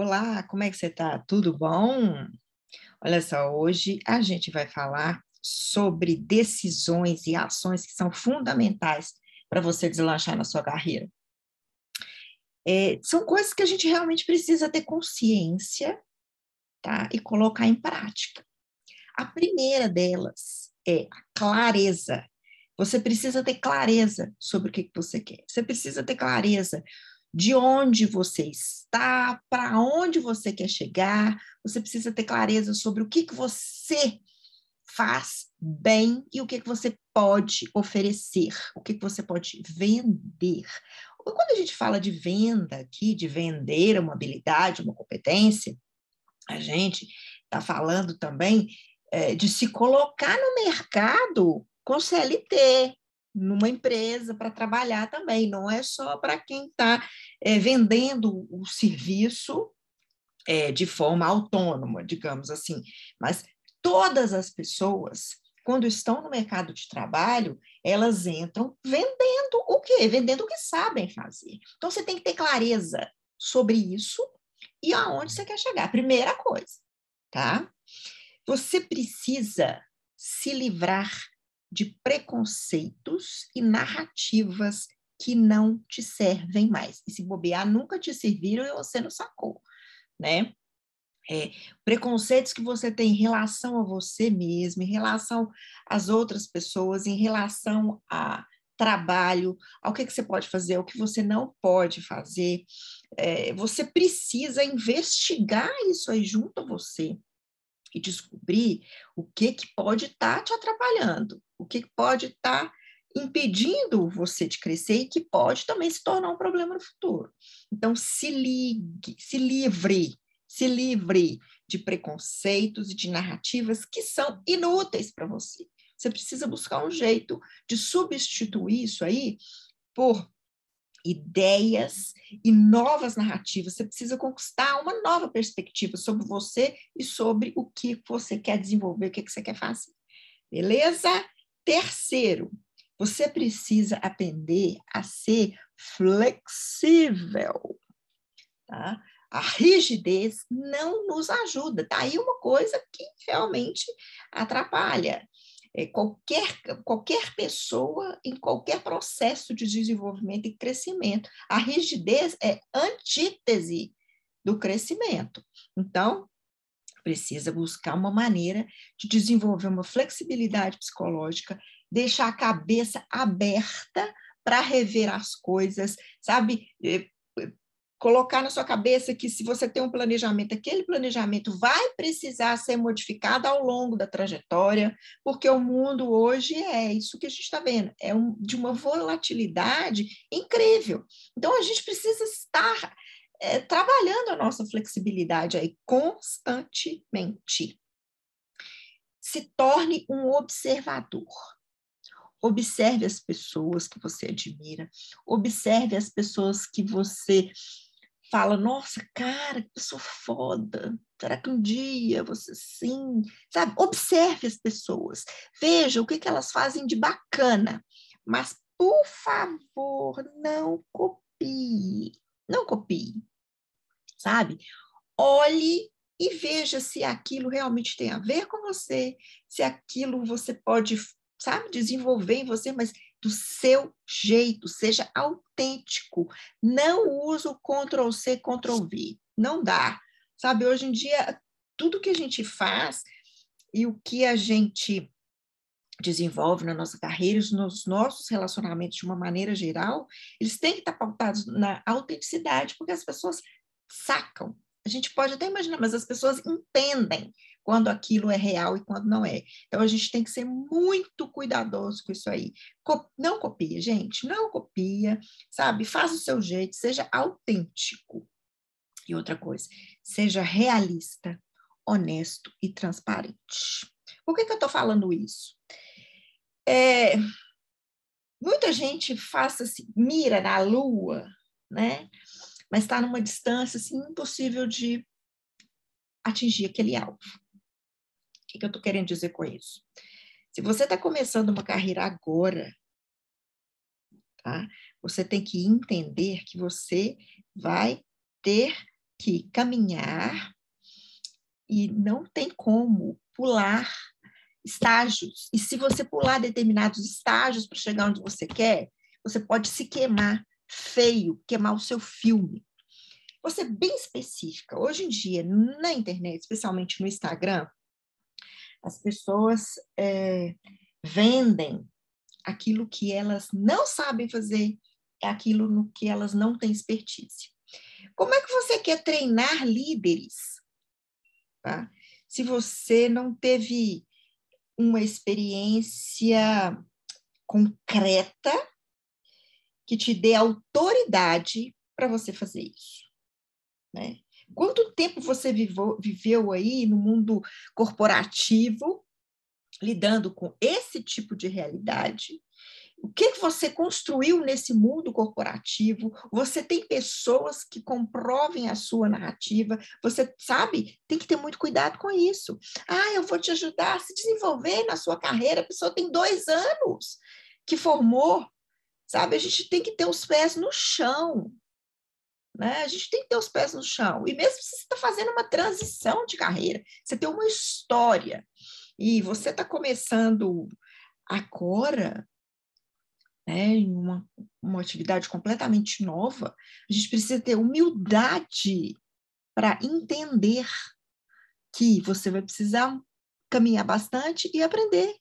Olá, como é que você está? Tudo bom? Olha só, hoje a gente vai falar sobre decisões e ações que são fundamentais para você deslanchar na sua carreira. É, são coisas que a gente realmente precisa ter consciência tá? e colocar em prática. A primeira delas é a clareza. Você precisa ter clareza sobre o que, que você quer. Você precisa ter clareza de onde você está, para onde você quer chegar. Você precisa ter clareza sobre o que, que você faz bem e o que, que você pode oferecer, o que, que você pode vender. Quando a gente fala de venda aqui, de vender uma habilidade, uma competência, a gente está falando também é, de se colocar no mercado com CLT, numa empresa para trabalhar também, não é só para quem está é, vendendo o serviço é, de forma autônoma, digamos assim, mas todas as pessoas, quando estão no mercado de trabalho, elas entram vendendo o quê? Vendendo o que sabem fazer. Então, você tem que ter clareza sobre isso e aonde você quer chegar. Primeira coisa, tá? Você precisa se livrar de preconceitos e narrativas que não te servem mais. E se bobear, nunca te serviram e você não sacou, né? É, preconceitos que você tem em relação a você mesmo, em relação às outras pessoas, em relação a trabalho, ao que, que você pode fazer, ao que você não pode fazer. É, você precisa investigar isso aí junto a você e descobrir o que, que pode estar tá te atrapalhando, o que, pode estar tá impedindo você de crescer e que pode também se tornar um problema no futuro. Então, se ligue, se livre, se livre de preconceitos e de narrativas que são inúteis para você. Você precisa buscar um jeito de substituir isso aí por ideias e novas narrativas. Você precisa conquistar uma nova perspectiva sobre você e sobre o que você quer desenvolver, o que você quer fazer. Beleza? Terceiro, você precisa aprender a ser flexível. Tá? A rigidez não nos ajuda. Tá aí uma coisa que realmente atrapalha. É, qualquer, qualquer pessoa em qualquer processo de desenvolvimento e crescimento. A rigidez é antítese do crescimento. Então, precisa buscar uma maneira de desenvolver uma flexibilidade psicológica, deixar a cabeça aberta para rever as coisas, sabe? É, colocar na sua cabeça que se você tem um planejamento, aquele planejamento vai precisar ser modificado ao longo da trajetória, porque o mundo hoje é isso que a gente está vendo, é um, de uma volatilidade incrível. Então a gente precisa estar é, trabalhando a nossa flexibilidade aí constantemente. Se torne um observador. Observe as pessoas que você admira, observe as pessoas que você fala, nossa, cara, que pessoa foda. Será que um dia você sim? Sabe? Observe as pessoas. Veja o que, que elas fazem de bacana. Mas, por favor, não copie. Não copie. Sabe? Olhe e veja se aquilo realmente tem a ver com você, se aquilo você pode, sabe, desenvolver em você, mas do seu jeito, seja autêntico. Não use o Ctrl C, Ctrl V. Não dá. Sabe, hoje em dia, tudo que a gente faz e o que a gente desenvolve na nossa carreira, nos nossos relacionamentos de uma maneira geral, eles têm que estar pautados na autenticidade, porque as pessoas sacam. A gente pode até imaginar, mas as pessoas entendem quando aquilo é real e quando não é. Então, a gente tem que ser muito cuidadoso com isso aí. Não copia, gente, não copia, sabe? Faz o seu jeito, seja autêntico. E outra coisa, seja realista, honesto e transparente. Por que, que eu estou falando isso? É, muita gente faz assim, mira na lua, né? Mas está numa distância assim, impossível de atingir aquele alvo. O que, que eu estou querendo dizer com isso? Se você está começando uma carreira agora, tá? você tem que entender que você vai ter que caminhar e não tem como pular estágios. E se você pular determinados estágios para chegar onde você quer, você pode se queimar feio, queimar o seu filme. Você bem específica. Hoje em dia, na internet, especialmente no Instagram, as pessoas é, vendem aquilo que elas não sabem fazer, é aquilo no que elas não têm expertise. Como é que você quer treinar líderes? Tá? Se você não teve uma experiência concreta que te dê autoridade para você fazer isso. Né? Quanto tempo você vivou, viveu aí no mundo corporativo, lidando com esse tipo de realidade? O que, que você construiu nesse mundo corporativo? Você tem pessoas que comprovem a sua narrativa. Você sabe, tem que ter muito cuidado com isso. Ah, eu vou te ajudar a se desenvolver na sua carreira. A pessoa tem dois anos que formou, sabe? A gente tem que ter os pés no chão. Né? A gente tem que ter os pés no chão. E mesmo se você está fazendo uma transição de carreira, você tem uma história e você está começando agora, né, em uma, uma atividade completamente nova, a gente precisa ter humildade para entender que você vai precisar caminhar bastante e aprender.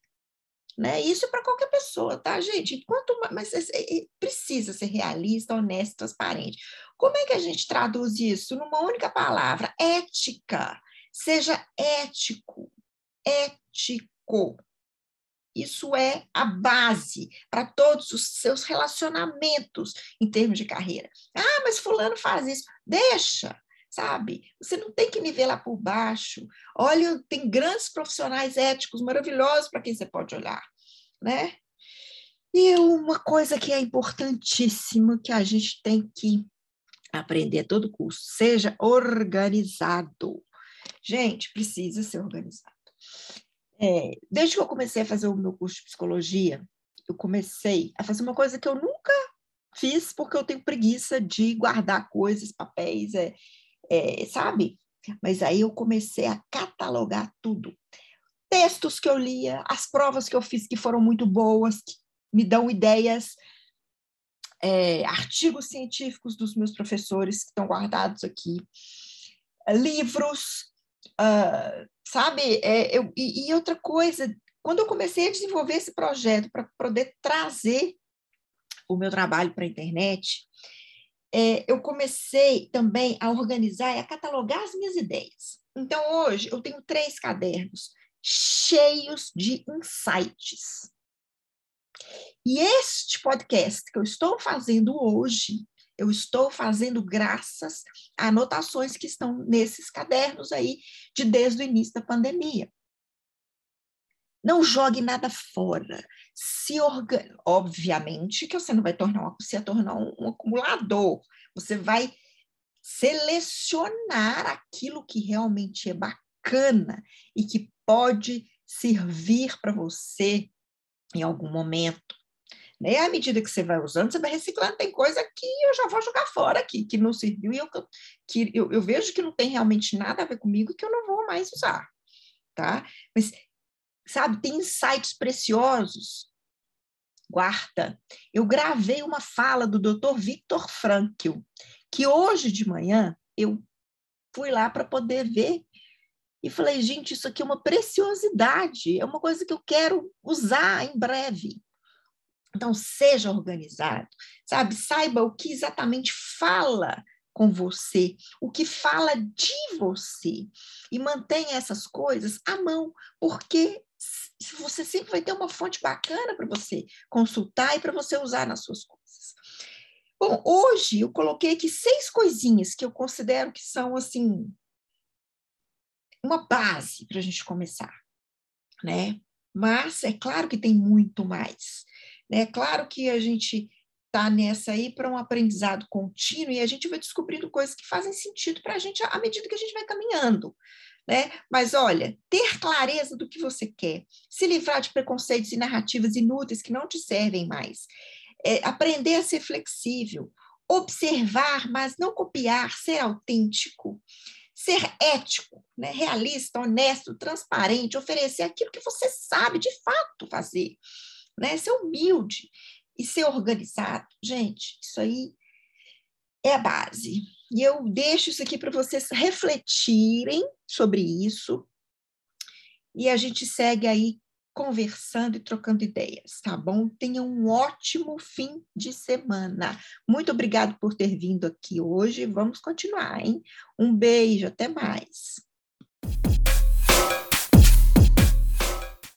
Né? Isso é para qualquer pessoa, tá, gente? Quanto mais, mas é, é, precisa ser realista, honesto, transparente. Como é que a gente traduz isso numa única palavra? Ética. Seja ético, ético. Isso é a base para todos os seus relacionamentos em termos de carreira. Ah, mas fulano faz isso. Deixa, sabe? Você não tem que nivelar por baixo. Olha, tem grandes profissionais éticos maravilhosos para quem você pode olhar, né? E uma coisa que é importantíssima que a gente tem que aprender todo custo, seja organizado. Gente, precisa ser organizado. É, desde que eu comecei a fazer o meu curso de psicologia, eu comecei a fazer uma coisa que eu nunca fiz porque eu tenho preguiça de guardar coisas, papéis, é, é, sabe? Mas aí eu comecei a catalogar tudo. Textos que eu lia, as provas que eu fiz que foram muito boas, que me dão ideias, é, artigos científicos dos meus professores que estão guardados aqui, livros, uh, sabe? É, eu, e, e, outra coisa, quando eu comecei a desenvolver esse projeto para poder trazer o meu trabalho para a internet, é, eu comecei também a organizar e a catalogar as minhas ideias. Então, hoje, eu tenho três cadernos cheios de insights. E este podcast que eu estou fazendo hoje, eu estou fazendo graças a anotações que estão nesses cadernos aí de desde o início da pandemia. Não jogue nada fora. Se organ... Obviamente que você não vai tornar você tornar um, um acumulador. Você vai selecionar aquilo que realmente é bacana e que pode servir para você em algum momento. Né? À medida que você vai usando, você vai reciclando. Tem coisa que eu já vou jogar fora aqui, que não serviu e eu, que eu, eu vejo que não tem realmente nada a ver comigo e que eu não vou mais usar. Tá? Mas, sabe, tem insights preciosos. Guarda, eu gravei uma fala do Dr. Victor Frankl, que hoje de manhã eu fui lá para poder ver e falei, gente, isso aqui é uma preciosidade, é uma coisa que eu quero usar em breve. Então, seja organizado, sabe? Saiba o que exatamente fala com você, o que fala de você. E mantenha essas coisas à mão, porque você sempre vai ter uma fonte bacana para você consultar e para você usar nas suas coisas. Bom, hoje eu coloquei aqui seis coisinhas que eu considero que são, assim, uma base para a gente começar, né? Mas é claro que tem muito mais. É claro que a gente está nessa aí para um aprendizado contínuo e a gente vai descobrindo coisas que fazem sentido para a gente à medida que a gente vai caminhando. Né? Mas olha, ter clareza do que você quer, se livrar de preconceitos e narrativas inúteis que não te servem mais, é, aprender a ser flexível, observar, mas não copiar, ser autêntico, ser ético, né? realista, honesto, transparente, oferecer aquilo que você sabe de fato fazer, né? ser humilde e ser organizado. Gente, isso aí é a base. E eu deixo isso aqui para vocês refletirem sobre isso. E a gente segue aí conversando e trocando ideias, tá bom? Tenha um ótimo fim de semana. Muito obrigado por ter vindo aqui hoje. Vamos continuar, hein? Um beijo, até mais.